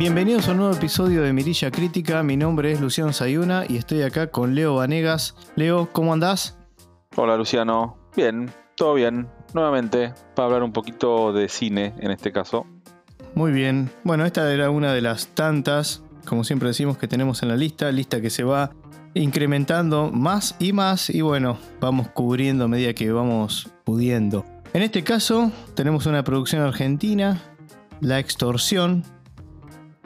Bienvenidos a un nuevo episodio de Mirilla Crítica. Mi nombre es Luciano Sayuna y estoy acá con Leo Vanegas. Leo, ¿cómo andás? Hola Luciano, bien, todo bien. Nuevamente, para hablar un poquito de cine en este caso. Muy bien. Bueno, esta era una de las tantas, como siempre decimos, que tenemos en la lista. Lista que se va incrementando más y más y bueno, vamos cubriendo a medida que vamos pudiendo. En este caso tenemos una producción argentina, La Extorsión.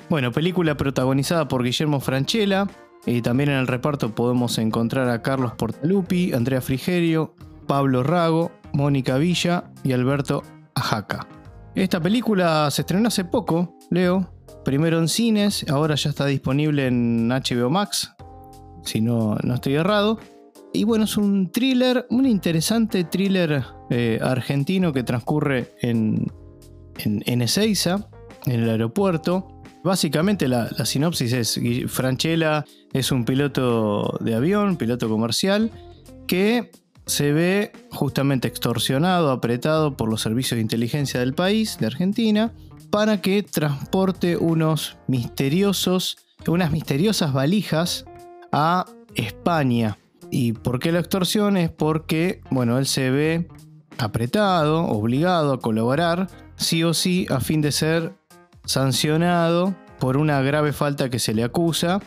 Bueno, película protagonizada por Guillermo Franchella. Y también en el reparto podemos encontrar a Carlos Portalupi, Andrea Frigerio, Pablo Rago, Mónica Villa y Alberto Ajaca. Esta película se estrenó hace poco, Leo. Primero en cines, ahora ya está disponible en HBO Max, si no, no estoy errado. Y bueno, es un thriller, un interesante thriller eh, argentino que transcurre en, en, en Ezeiza, en el aeropuerto. Básicamente la, sinopsis es, Franchella es un piloto de avión, piloto comercial, que se ve justamente extorsionado, apretado por los servicios de inteligencia del país, de Argentina, para que transporte unos misteriosos, unas misteriosas valijas a España. ¿Y por qué la extorsión? Es porque, bueno, él se ve apretado, obligado a colaborar, sí o sí, a fin de ser sancionado por una grave falta que se le acusa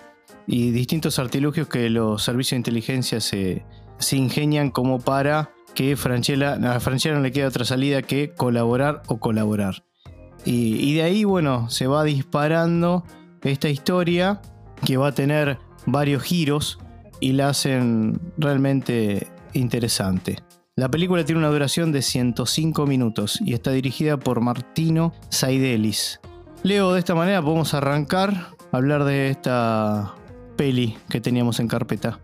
y distintos artilugios que los servicios de inteligencia se, se ingenian como para que Franchella, a Franchella no le quede otra salida que colaborar o colaborar. Y, y de ahí, bueno, se va disparando esta historia que va a tener varios giros y la hacen realmente interesante. La película tiene una duración de 105 minutos y está dirigida por Martino Saidelis. Leo, de esta manera podemos arrancar a hablar de esta peli que teníamos en carpeta.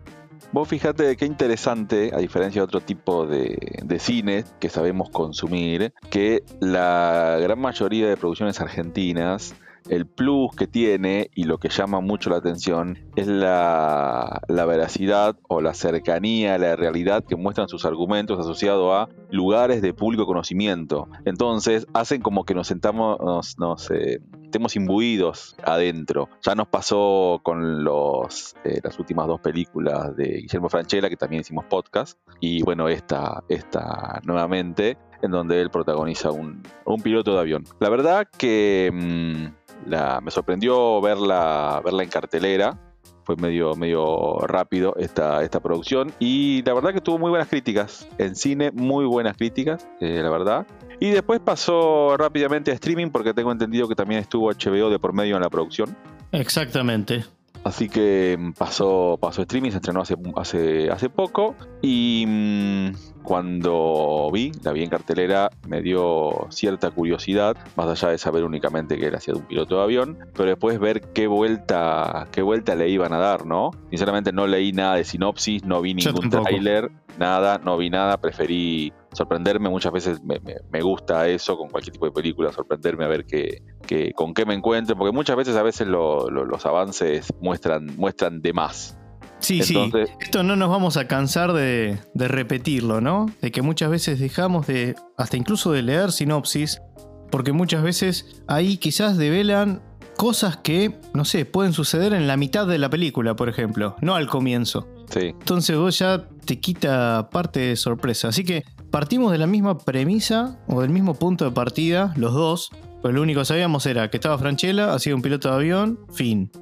Vos fíjate qué interesante, a diferencia de otro tipo de, de, cine que sabemos consumir, que la gran mayoría de producciones argentinas el plus que tiene y lo que llama mucho la atención es la, veracidad o la cercanía a la realidad que muestran sus argumentos asociados a lugares de público conocimiento. Entonces hacen como que nos sentamos, nos, nos eh, estemos imbuidos adentro. Ya nos pasó con los, eh, las últimas dos películas de Guillermo Franchella, que también hicimos podcast, y bueno, esta, esta nuevamente, en donde él protagoniza un, un piloto de avión. La verdad que... Mmm, la, me sorprendió verla, verla en cartelera. Fue medio, medio rápido esta, esta producción. Y la verdad que tuvo muy buenas críticas. En cine, muy buenas críticas, eh, la verdad. Y después pasó rápidamente a streaming porque tengo entendido que también estuvo HBO de por medio en la producción. Exactamente. Así que pasó, pasó a streaming, se estrenó hace, hace, hace poco. Y mmm, cuando vi, la vi en cartelera, me dio cierta curiosidad, más allá de saber únicamente que era hacía de un piloto de avión, pero después ver qué vuelta, qué vuelta le iban a dar, ¿no? Sinceramente no leí nada de sinopsis, no vi ningún tráiler, nada, no vi nada, preferí sorprenderme, muchas veces me, me, me, gusta eso con cualquier tipo de película, sorprenderme a ver qué, qué, con qué me encuentro, porque muchas veces a veces lo, lo, los avances muestran, muestran de más. Sí, Entonces, sí, esto no nos vamos a cansar de, de, repetirlo, ¿no? De que muchas veces dejamos de, hasta incluso de leer sinopsis, porque muchas veces ahí quizás develan cosas que, no sé, pueden suceder en la mitad de la película, por ejemplo, no al comienzo. Sí. Entonces vos ya te quita parte de sorpresa. Así que partimos de la misma premisa o del mismo punto de partida, los dos. Pues lo único que sabíamos era que estaba Franchella, hacía un piloto de avión, fin.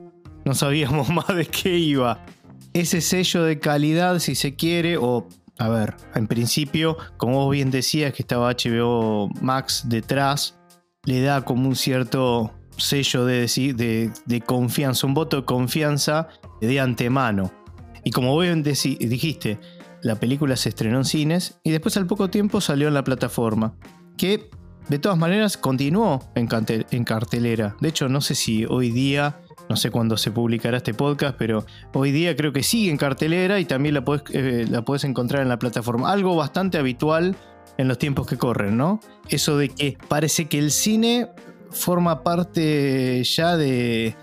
No sabíamos más de qué iba ese sello de calidad, si se quiere, o a ver, en principio, como vos bien decías que estaba HBO Max detrás, le da como un cierto sello de, de, de confianza, un voto de confianza de antemano. Y como vos bien dijiste, la película se estrenó en cines y después al poco tiempo salió en la plataforma, que de todas maneras continuó en, cartelera. De hecho, no sé si hoy día no sé cuándo se publicará este podcast, pero hoy día creo que sigue en cartelera y también la puedes, eh, encontrar en la plataforma. Algo bastante habitual en los tiempos que corren, ¿no? Eso de que parece que el cine forma parte ya de,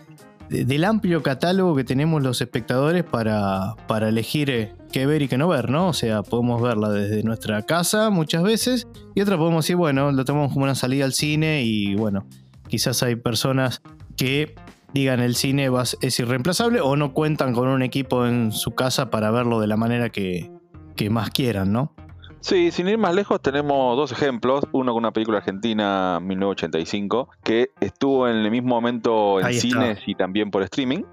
del amplio catálogo que tenemos los espectadores para, para elegir eh, qué ver y qué no ver, ¿no? O sea, podemos verla desde nuestra casa muchas veces y otra podemos decir, bueno, lo tomamos como una salida al cine y bueno, quizás hay personas que digan el cine es irreemplazable o no cuentan con un equipo en su casa para verlo de la manera que, que más quieran, ¿no? Sí, sin ir más lejos tenemos dos ejemplos, uno con una película argentina 1985 que estuvo en el mismo momento en cines y también por streaming,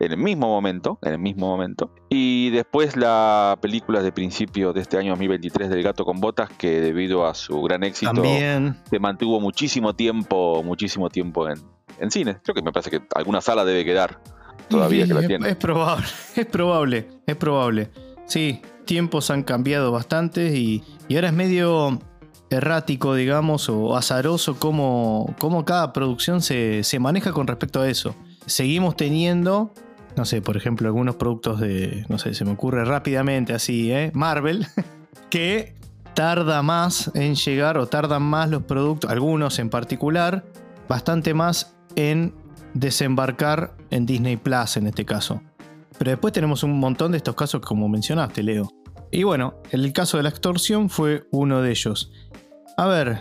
en el mismo momento, en el mismo momento. Y después la película de principio de este año 2023 del Gato con Botas, que debido a su gran éxito También. se mantuvo muchísimo tiempo, muchísimo tiempo en, en cine. Creo que me parece que alguna sala debe quedar todavía que la tiene. Es probable, es probable, es probable. Sí, tiempos han cambiado bastante y, ahora es medio errático, digamos, o azaroso cómo, cómo cada producción se, se, maneja con respecto a eso. Seguimos teniendo, no sé, por ejemplo, algunos productos de, no sé, se me ocurre rápidamente así, ¿eh? Marvel, que tarda más en llegar o tardan más los productos, algunos en particular, bastante más en desembarcar en Disney Plus en este caso. Pero después tenemos un montón de estos casos como mencionaste, Leo. Y bueno, el caso de la extorsión fue uno de ellos. A ver,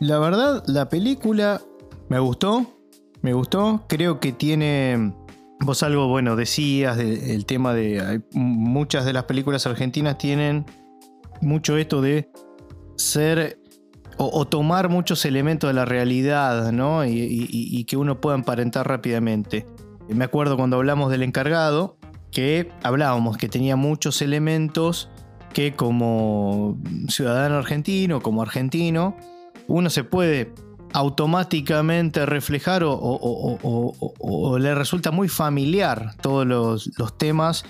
la verdad, la película me gustó, me gustó, creo que tiene... Vos algo, bueno, decías del tema de... muchas de las películas argentinas tienen mucho esto de ser o, tomar muchos elementos de la realidad, ¿no? Y, y, que uno pueda emparentar rápidamente. Me acuerdo cuando hablamos del encargado, que hablábamos que tenía muchos elementos que como ciudadano argentino, como argentino, uno se puede automáticamente reflejar o, le resulta muy familiar todos los, temas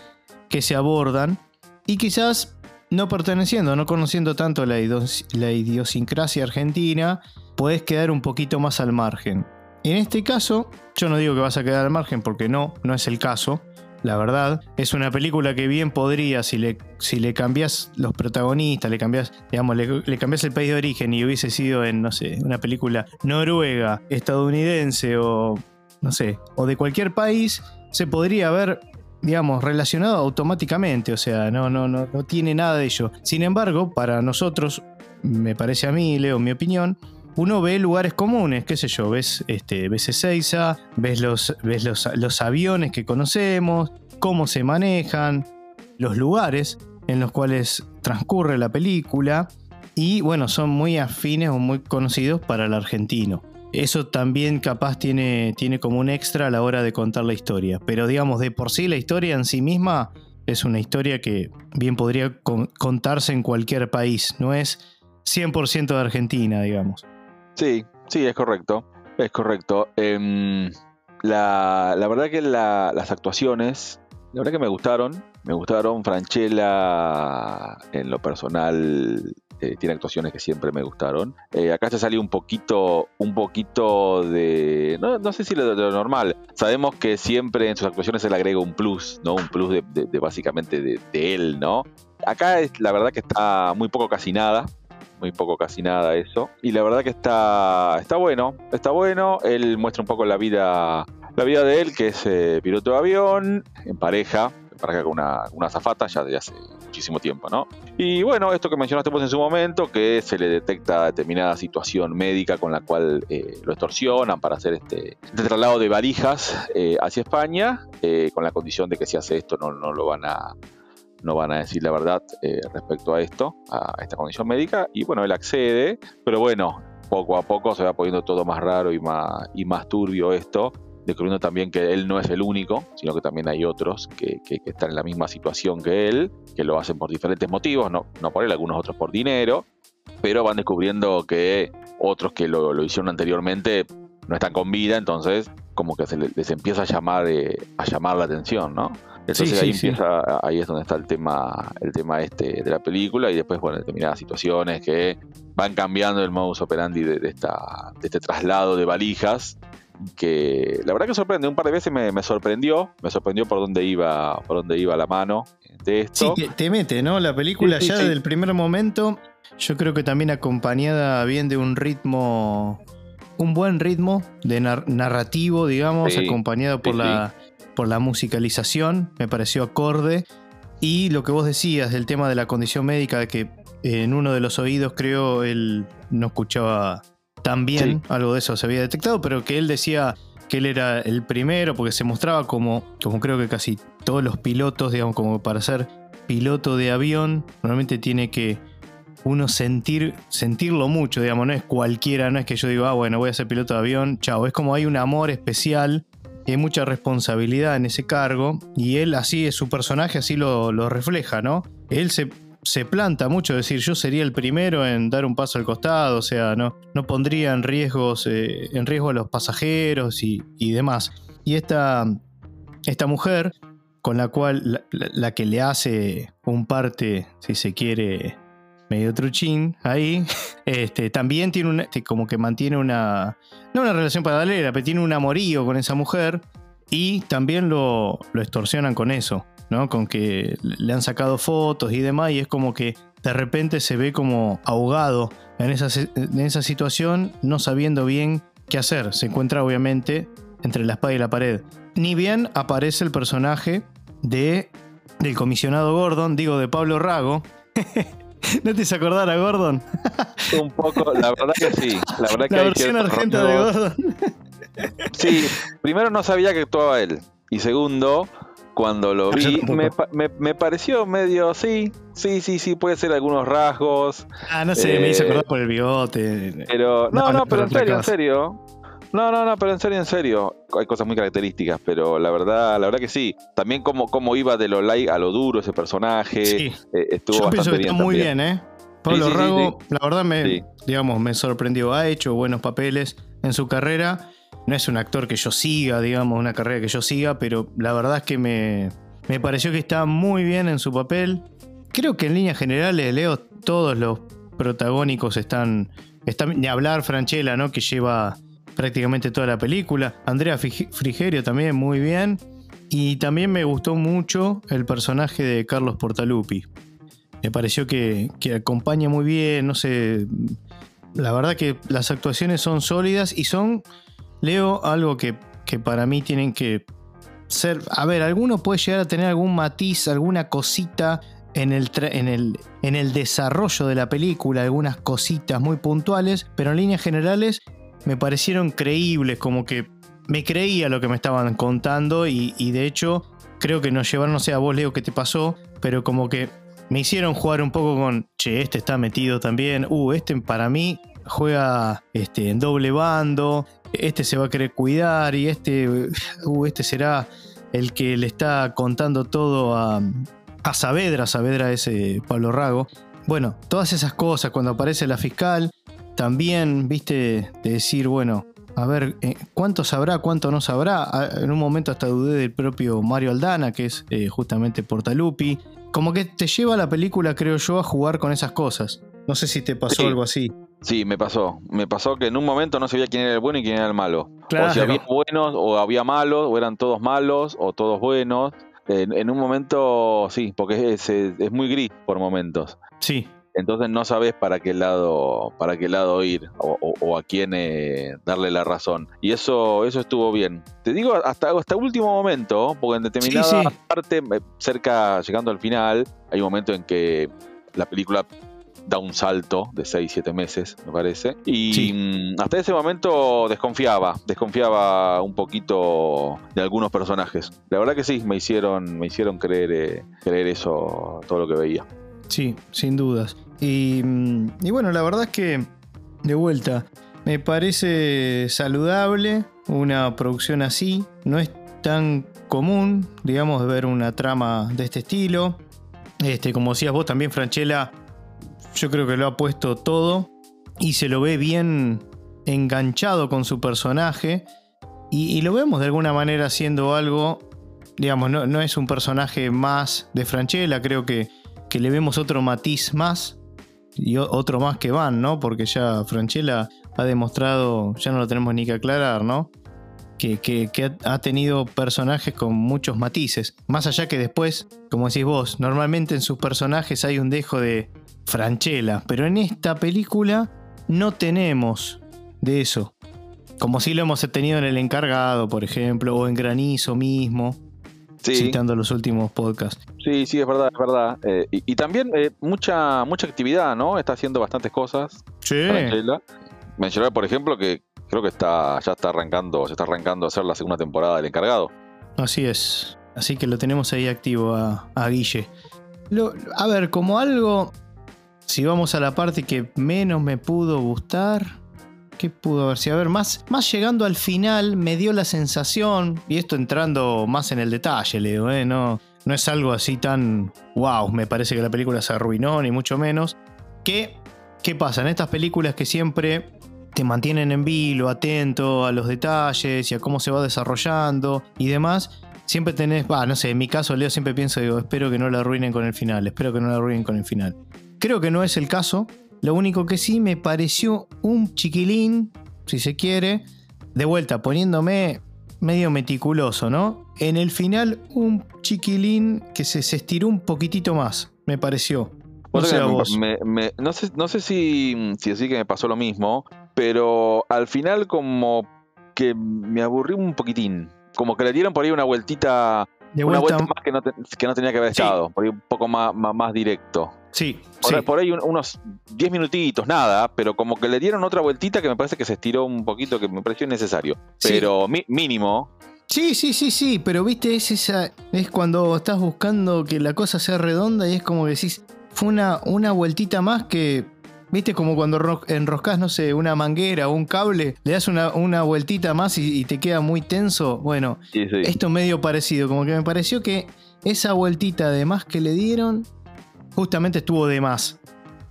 que se abordan y quizás no perteneciendo, no conociendo tanto la, idiosincrasia argentina, puedes quedar un poquito más al margen. En este caso, yo no digo que vas a quedar al margen porque no, no es el caso, la verdad. Es una película que bien podría, si le, si le cambias los protagonistas, le cambias, digamos, le, cambias el país de origen y hubiese sido en, no sé, una película noruega, estadounidense o, no sé, o de cualquier país, se podría haber digamos, relacionado automáticamente, o sea, no, no, no, no tiene nada de ello. Sin embargo, para nosotros, me parece a mí, Leo, mi opinión, uno ve lugares comunes, qué sé yo, ves, este, ves Ezeiza, ves, los, ves los, los aviones que conocemos, cómo se manejan, los lugares en los cuales transcurre la película y bueno, son muy afines o muy conocidos para el argentino. Eso también capaz tiene, tiene como un extra a la hora de contar la historia, pero digamos, de por sí la historia en sí misma es una historia que bien podría contarse en cualquier país, no es 100% de Argentina, digamos. Sí, sí, es correcto. Es correcto. Em, la, verdad que las actuaciones, la verdad que me gustaron. Me gustaron. Franchella, en lo personal, eh, tiene actuaciones que siempre me gustaron. Eh, acá se salió un poquito, un poquito de, no, sé si lo, de lo normal. Sabemos que siempre en sus actuaciones se le agrega un plus, ¿no? Un plus de, básicamente de, de, él, ¿no? Acá es, la verdad que está muy poco casi nada muy poco, casi nada eso. Y la verdad que está, está bueno, está bueno. Él muestra un poco la vida, la vida de él, que es eh, piloto de avión, en pareja, en pareja con una, una zafata ya desde hace muchísimo tiempo, ¿no? Y bueno, esto que mencionaste vos en su momento, que se le detecta determinada situación médica con la cual eh, lo extorsionan para hacer este, este traslado de varijas eh, hacia España, con la condición de que si hace esto no, no lo van a no van a decir la verdad eh, respecto a esto, a esta condición médica, y bueno, él accede, pero bueno, poco a poco se va poniendo todo más raro y más, y más turbio esto, descubriendo también que él no es el único, sino que también hay otros que, están en la misma situación que él, que lo hacen por diferentes motivos, no, no por él, algunos otros por dinero, pero van descubriendo que otros que lo, hicieron anteriormente no están con vida, entonces como que se les, empieza a llamar, eh, a llamar la atención, ¿no? Entonces ahí empieza, ahí es donde está el tema, el tema este de la película y después, bueno, determinadas situaciones que van cambiando el modus operandi de, esta, de este traslado de valijas que la verdad que sorprende, un par de veces me, sorprendió, me sorprendió por dónde iba, por dónde iba la mano de esto. Sí, te mete, ¿no? La película ya desde el primer momento, yo creo que también acompañada bien de un ritmo, un buen ritmo de narrativo, digamos, acompañado por la por la musicalización, me pareció acorde. Y lo que vos decías del tema de la condición médica, de que en uno de los oídos creo él no escuchaba tan bien, algo de eso se había detectado, pero que él decía, que él era el primero, porque se mostraba como, como creo que casi todos los pilotos, digamos, como para ser piloto de avión, normalmente tiene que uno sentir, sentirlo mucho, digamos, no es cualquiera, no es que yo digo, ah, bueno, voy a ser piloto de avión, chao, es como hay un amor especial y hay mucha responsabilidad en ese cargo, y él así es su personaje, así lo, lo refleja, ¿no? Él se se planta mucho, decir, yo sería el primero en dar un paso al costado, o sea, no, no pondría en, riesgos, eh, en riesgo a los pasajeros y, demás. Y esta, esta mujer, con la cual la, que le hace un parte, si se quiere, medio truchín ahí, este, también tiene una, este, como que mantiene una, no una relación paralela, pero tiene un amorío con esa mujer y también lo, lo extorsionan con eso. ¿no? Con que le han sacado fotos y demás, y es como que de repente se ve como ahogado en esa, en esa situación, no sabiendo bien qué hacer. Se encuentra obviamente entre la espada y la pared. Ni bien aparece el personaje de del comisionado Gordon, digo de Pablo Rago. ¿No te hizo acordar a Gordon? Un poco, la verdad que sí. La, verdad que la versión argenta de Gordon. Sí, primero no sabía que actuaba él. Y segundo, cuando lo vi, me, pareció medio, sí, sí, sí, sí, puede ser algunos rasgos. Ah, no sé, me hizo acordar por el bigote. Pero, no, no, pero en serio, en serio. No, no, no, pero en serio, en serio. Hay cosas muy características, pero la verdad, la verdad que sí. También como, como iba de lo light a lo duro ese personaje. Sí. Eh, estuvo Yo pienso que está muy bien, ¿eh? Pablo Rago, la verdad me, digamos, me sorprendió. Ha hecho buenos papeles en su carrera no es un actor que yo siga, digamos, una carrera que yo siga, pero la verdad es que me, me pareció que está muy bien en su papel. Creo que en líneas generales, Leo, todos los protagónicos están, están ni hablar Franchella, ¿no? Que lleva prácticamente toda la película. Andrea Frigerio también muy bien. Y también me gustó mucho el personaje de Carlos Portalupi. Me pareció que, que acompaña muy bien, no sé. La verdad que las actuaciones son sólidas y son leo algo que, para mí tienen que ser. A ver, alguno puede llegar a tener algún matiz, alguna cosita en el, en, el, en el, desarrollo de la película, algunas cositas muy puntuales, pero en líneas generales me parecieron creíbles, como que me creía lo que me estaban contando y, de hecho creo que nos llevaron, no sé a vos Leo qué te pasó, pero como que me hicieron jugar un poco con, che, este está metido también, uh, este para mí juega este, en doble bando, este se va a querer cuidar y este, uh, este será el que le está contando todo a, a Saavedra, Saavedra es Pablo Rago. Bueno, todas esas cosas, cuando aparece la fiscal, también, viste, de decir, bueno, a ver, eh, ¿cuánto sabrá, cuánto no sabrá? Ah, en un momento hasta dudé del propio Mario Aldana, que es eh, justamente Portalupi. Como que te lleva la película, creo yo, a jugar con esas cosas. No sé si te pasó algo así. Sí, me pasó. Me pasó que en un momento no sabía quién era el bueno y quién era el malo. O si había buenos o había malos, o eran todos malos o todos buenos. En, un momento, sí, porque es, es, muy gris por momentos. Sí. Entonces no sabes para qué lado, para qué lado ir o, a quién eh, darle la razón. Y eso, eso estuvo bien. Te digo hasta, hasta último momento, porque en determinada parte, cerca, llegando al final, hay un momento en que la película da un salto de 6, 7 meses, me parece. Y mm, hasta ese momento desconfiaba, desconfiaba un poquito de algunos personajes. La verdad que sí, me hicieron, me hicieron creer, eh, creer eso, todo lo que veía. Sí, sin dudas. Y, mm, y bueno, la verdad es que, de vuelta, me parece saludable una producción así. No es tan común, digamos, ver una trama de este estilo. Este, como decías vos también, Franchella yo creo que lo ha puesto todo y se lo ve bien enganchado con su personaje y, lo vemos de alguna manera haciendo algo, digamos, no, es un personaje más de Franchella, creo que, que le vemos otro matiz más y otro más que van, ¿no? Porque ya Franchella ha demostrado, ya no lo tenemos ni que aclarar, ¿no? Que, que, ha tenido personajes con muchos matices. Más allá que después, como decís vos, normalmente en sus personajes hay un dejo de, Franchella, pero en esta película no tenemos de eso. Como si lo hemos tenido en El Encargado, por ejemplo, o en Granizo mismo, citando los últimos podcasts. Sí, sí, es verdad, es verdad. Eh, y, también eh, mucha, mucha actividad, ¿no? Está haciendo bastantes cosas. Sí. Mencionar, por ejemplo, que Creo que está, ya está arrancando, se está arrancando a hacer la segunda temporada del encargado. Así es. Así que lo tenemos ahí activo a, Guille. a ver, como algo. Si vamos a la parte que menos me pudo gustar. ¿Qué pudo haber sido? A ver, más, más llegando al final me dio la sensación, y esto entrando más en el detalle, Leo, ¿eh? no, no es algo así tan wow, me parece que la película se arruinó, ni mucho menos. Que, ¿Qué pasa? En estas películas que siempre te mantienen en vilo, atento a los detalles y a cómo se va desarrollando y demás, siempre tenés, va, no sé, en mi caso, Leo, siempre pienso, digo, espero que no la arruinen con el final, espero que no la arruinen con el final. Creo que no es el caso, lo único que sí me pareció un chiquilín, si se quiere, de vuelta, poniéndome medio meticuloso, ¿no? En el final, un chiquilín que se, estiró un poquitito más, me pareció. no sé, no sé si, si así que me pasó lo mismo, pero al final como que me aburrí un poquitín. Como que le dieron por ahí una vueltita una vuelta más que no, tenía que haber estado, por ahí un poco más, más directo. Sí. Por, ahí unos 10 minutitos, nada, pero como que le dieron otra vueltita que me parece que se estiró un poquito, que me pareció necesario. Pero mínimo. Sí, sí, sí, sí, pero viste, es esa. Es cuando estás buscando que la cosa sea redonda y es como que decís, fue una, una vueltita más que. ¿Viste? Como cuando enroscas, no sé, una manguera o un cable, le das una, una vueltita más y, te queda muy tenso. Bueno, esto medio parecido, como que me pareció que esa vueltita de más que le dieron justamente estuvo de más,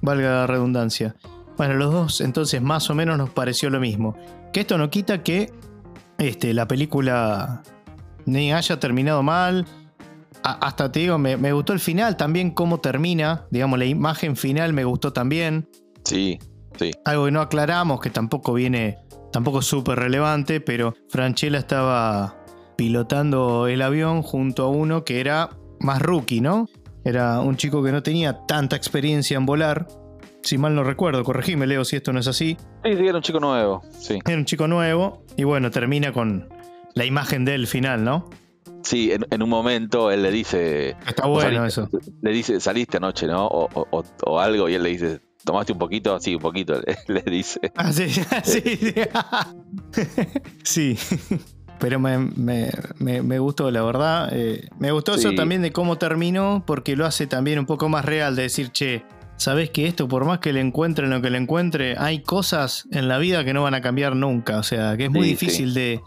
valga la redundancia. Bueno, los dos entonces más o menos nos pareció lo mismo. Que esto no quita que este, la película ni haya terminado mal. hasta te digo, me, gustó el final, también cómo termina, digamos, la imagen final me gustó también. Sí, sí. Algo que no aclaramos, que tampoco viene, tampoco súper relevante, pero Franchella estaba pilotando el avión junto a uno que era más rookie, ¿no? Era un chico que no tenía tanta experiencia en volar. Si mal no recuerdo, corregime, Leo, si esto no es así. Sí, sí, era un chico nuevo, sí. Era un chico nuevo. Y bueno, termina con la imagen del final, ¿no? Sí, en, un momento él le dice. Está bueno eso. Le dice, saliste anoche, ¿no? O, algo, y él le dice, ¿tomaste un poquito? Sí, un poquito, le dice. Ah, sí, sí. sí. Pero me, me, gustó, la verdad. Eh, me gustó eso también de cómo terminó, porque lo hace también un poco más real de decir, che, sabes que esto, por más que le encuentren lo que le encuentre, hay cosas en la vida que no van a cambiar nunca. O sea, que es muy difícil de,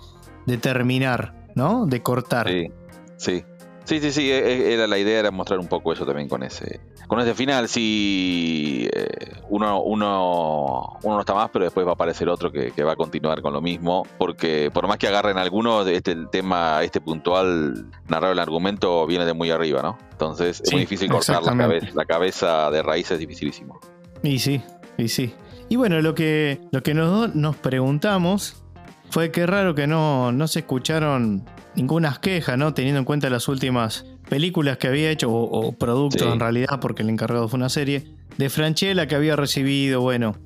de, terminar, ¿no? De cortar. Sí, sí. Sí, sí, sí, e, e, era la idea era mostrar un poco eso también con ese con ese final. Si eh, uno, uno, uno no está más, pero después va a aparecer otro que, va a continuar con lo mismo, porque por más que agarren algunos, este el tema este puntual narrar el argumento viene de muy arriba, ¿no? Entonces es muy difícil cortar la cabeza, la cabeza de raíz es dificilísimo. Y sí, y sí. Y bueno, lo que, lo que nos, nos preguntamos fue que raro que no, no se escucharon ninguna queja, ¿no? Teniendo en cuenta las últimas películas que había hecho, o, productos en realidad, porque el encargado fue una serie, de Franchella que había recibido, bueno,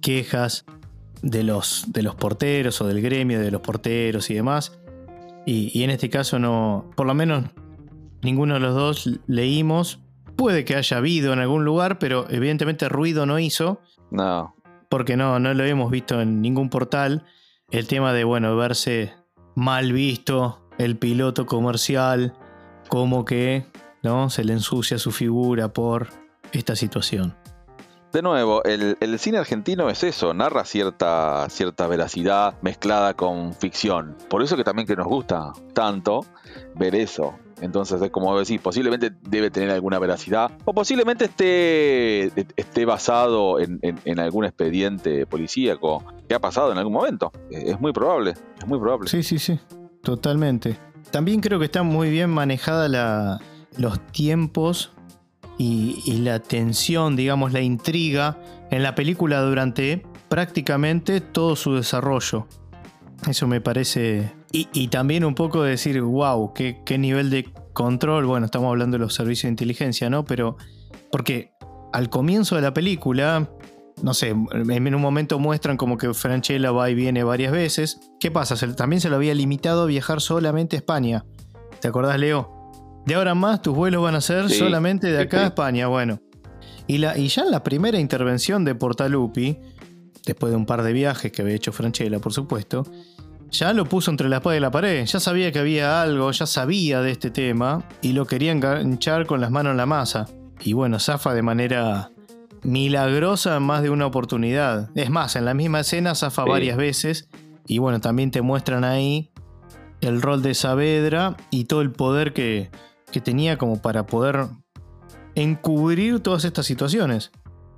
quejas de los, de los porteros o del gremio de los porteros y demás. Y, en este caso no, por lo menos ninguno de los dos leímos. Puede que haya habido en algún lugar, pero evidentemente ruido no hizo. No. Porque no, no lo hemos visto en ningún portal. El tema de, bueno, verse mal visto el piloto comercial, como que ¿no? se le ensucia su figura por esta situación. De nuevo, el, cine argentino es eso, narra cierta, cierta veracidad mezclada con ficción. Por eso que también que nos gusta tanto ver eso. Entonces es como decir, posiblemente debe tener alguna veracidad o posiblemente esté, esté basado en, en algún expediente policíaco que ha pasado en algún momento. Es muy probable, es muy probable. Sí, sí, sí. Totalmente. También creo que está muy bien manejada los tiempos y, la tensión, digamos, la intriga en la película durante prácticamente todo su desarrollo. Eso me parece. Y, también un poco de decir, wow, qué, qué, nivel de control. Bueno, estamos hablando de los servicios de inteligencia, ¿no? Pero. Porque al comienzo de la película no sé, en un momento muestran como que Franchella va y viene varias veces. ¿Qué pasa? también se lo había limitado a viajar solamente a España. ¿Te acordás, Leo? De ahora en más tus vuelos van a ser solamente de acá a España. Bueno. Y, la, y ya en la primera intervención de Portalupi, después de un par de viajes que había hecho Franchella, por supuesto, ya lo puso entre la espada y la pared. Ya sabía que había algo, ya sabía de este tema y lo quería enganchar con las manos en la masa. Y bueno, zafa de manera milagrosa en más de una oportunidad. Es más, en la misma escena zafa varias veces. Y bueno, también te muestran ahí el rol de Saavedra y todo el poder que, que tenía como para poder encubrir todas estas situaciones.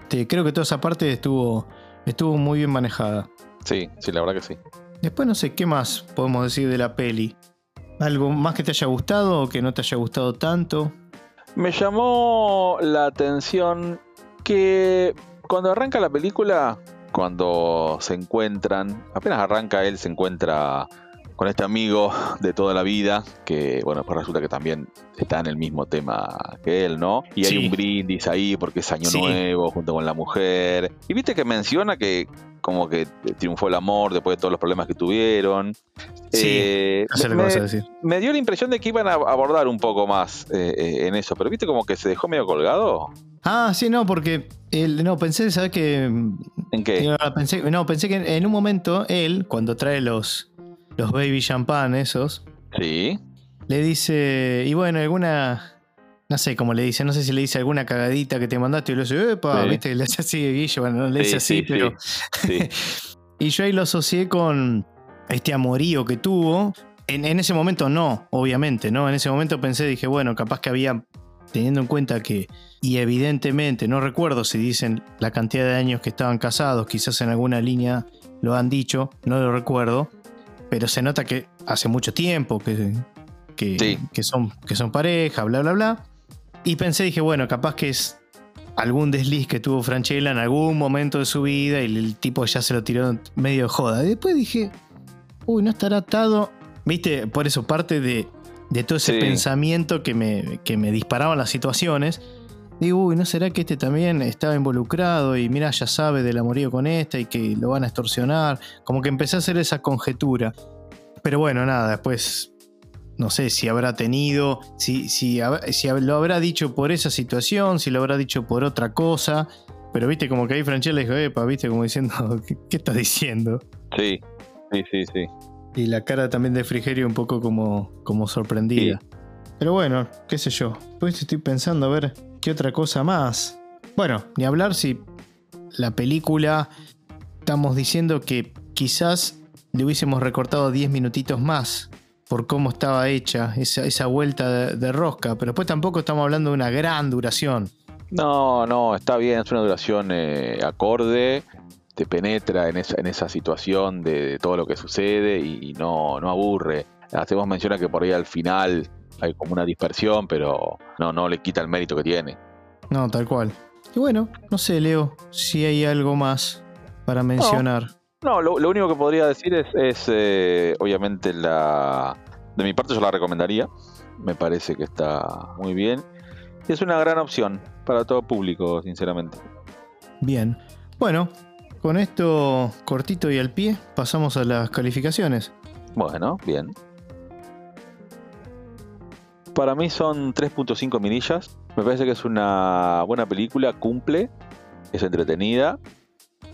Te, creo que toda esa parte estuvo, estuvo muy bien manejada. Sí, sí, la verdad que sí. Después no sé qué más podemos decir de la peli. ¿Algo más que te haya gustado o que no te haya gustado tanto? Me llamó la atención que cuando arranca la película, cuando se encuentran, apenas arranca él, se encuentra con este amigo de toda la vida, que bueno, pues resulta que también está en el mismo tema que él, ¿no? Y hay un brindis ahí porque es año nuevo junto con la mujer. Y viste que menciona que como que triunfó el amor después de todos los problemas que tuvieron. Sí, eh, me, decir. me, dio la impresión de que iban a abordar un poco más eh, eh, en eso, pero viste como que se dejó medio colgado. Ah, sí, no, porque él, no, pensé, ¿sabes qué? ¿En qué? Pensé, no, pensé que en un momento él, cuando trae los, los baby champán esos. Sí. Le dice, y bueno, alguna, no sé cómo le dice, no sé si le dice alguna cagadita que te mandaste y le dice, epa, viste, le hace así, Guille, bueno, no le dice así, pero... y yo ahí lo asocié con este amorío que tuvo. En, en, ese momento no, obviamente, ¿no? En ese momento pensé, dije, bueno, capaz que había, teniendo en cuenta que, y evidentemente, no recuerdo si dicen la cantidad de años que estaban casados, quizás en alguna línea lo han dicho, no lo recuerdo, pero se nota que hace mucho tiempo que, que, son, que son pareja, bla, bla, bla. Y pensé, dije, bueno, capaz que es algún desliz que tuvo Franchella en algún momento de su vida y el tipo ya se lo tiró medio de joda. Y después dije, uy, no estará atado. Viste, por eso parte de, de todo ese pensamiento que me, que me disparaban las situaciones. Digo, uy, ¿no será que este también estaba involucrado y mira, ya sabe del amorío con esta y que lo van a extorsionar? Como que empecé a hacer esa conjetura. Pero bueno, nada, después no sé si habrá tenido, si, si, si lo habrá dicho por esa situación, si lo habrá dicho por otra cosa. Pero viste, como que ahí Franchella dijo, epa, viste, como diciendo, ¿qué, estás diciendo? Sí, sí, sí, sí. Y la cara también de Frigerio un poco como, como sorprendida. Pero bueno, qué sé yo. Pues estoy pensando a ver qué otra cosa más. Bueno, ni hablar si la película estamos diciendo que quizás le hubiésemos recortado 10 minutitos más por cómo estaba hecha esa, vuelta de, rosca, pero después tampoco estamos hablando de una gran duración. No, no, está bien, es una duración eh, acorde, te penetra en esa, en esa situación de, todo lo que sucede y, no, no aburre. Hacemos mención a que por ahí al final hay como una dispersión, pero no, no le quita el mérito que tiene. No, tal cual. Y bueno, no sé, Leo, si hay algo más para mencionar. No, lo, único que podría decir es, eh, obviamente, la. De mi parte, yo la recomendaría. Me parece que está muy bien. Y es una gran opción para todo público, sinceramente. Bien. Bueno, con esto cortito y al pie, pasamos a las calificaciones. Bueno, bien. Para mí son 3.5 minillas. Me parece que es una buena película, cumple, es entretenida,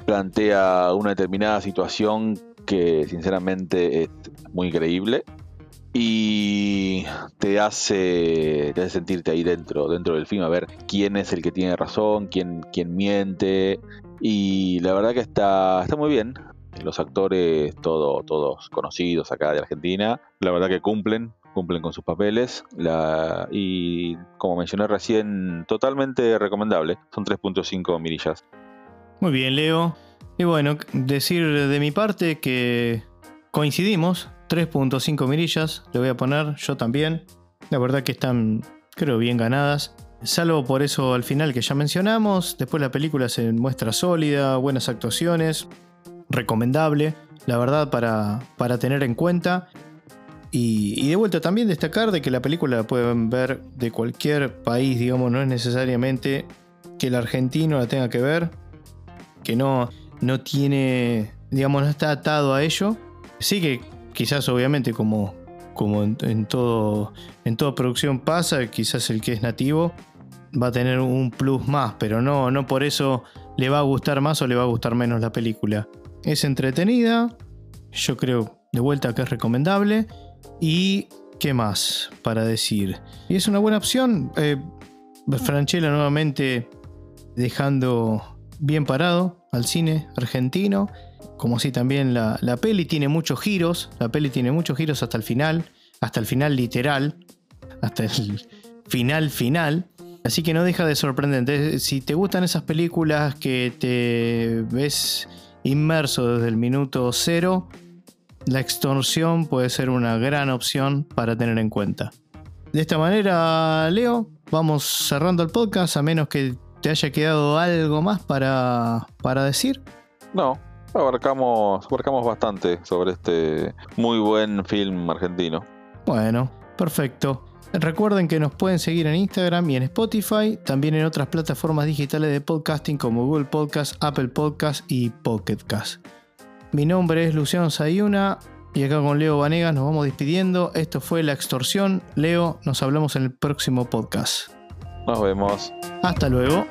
plantea una determinada situación que sinceramente es muy creíble y te hace, te hace sentirte ahí dentro, dentro del film, a ver quién es el que tiene razón, quién, quién miente. Y la verdad que está, está muy bien. Los actores, todo, todos conocidos acá de Argentina, la verdad que cumplen, cumplen con sus papeles y como mencioné recién, totalmente recomendable. Son 3.5 mirillas. Muy bien, Leo. Y bueno, decir de mi parte que coincidimos, 3.5 mirillas, le voy a poner yo también. La verdad que están, creo, bien ganadas. Salvo por eso al final que ya mencionamos. Después la película se muestra sólida, buenas actuaciones, recomendable, la verdad, para, para tener en cuenta. Y, de vuelta también destacar de que la película la pueden ver de cualquier país, digamos, no es necesariamente que el argentino la tenga que ver, que no, no tiene, digamos, no está atado a ello. Sí que quizás obviamente como, como en, todo, en toda producción pasa, quizás el que es nativo va a tener un plus más, pero no, no por eso le va a gustar más o le va a gustar menos la película. Es entretenida, yo creo de vuelta que es recomendable. Y ¿qué más para decir? Y es una buena opción. Eh, Franchella nuevamente dejando bien parado al cine argentino. Como así también la, la peli tiene muchos giros. La peli tiene muchos giros hasta el final. Hasta el final literal. Hasta el final final. Así que no deja de sorprendente. Si te gustan esas películas que te ves inmerso desde el minuto cero, la extorsión puede ser una gran opción para tener en cuenta. De esta manera, Leo, vamos cerrando el podcast, a menos que te haya quedado algo más para, para decir. No, abarcamos, abarcamos bastante sobre este muy buen film argentino. Bueno, perfecto. Recuerden que nos pueden seguir en Instagram y en Spotify, también en otras plataformas digitales de podcasting como Google Podcast, Apple Podcast y Pocket Cast. Mi nombre es Luciano Sayuna y acá con Leo Vanegas nos vamos despidiendo. Esto fue La Extorsión. Leo, nos hablamos en el próximo podcast. Nos vemos. Hasta luego.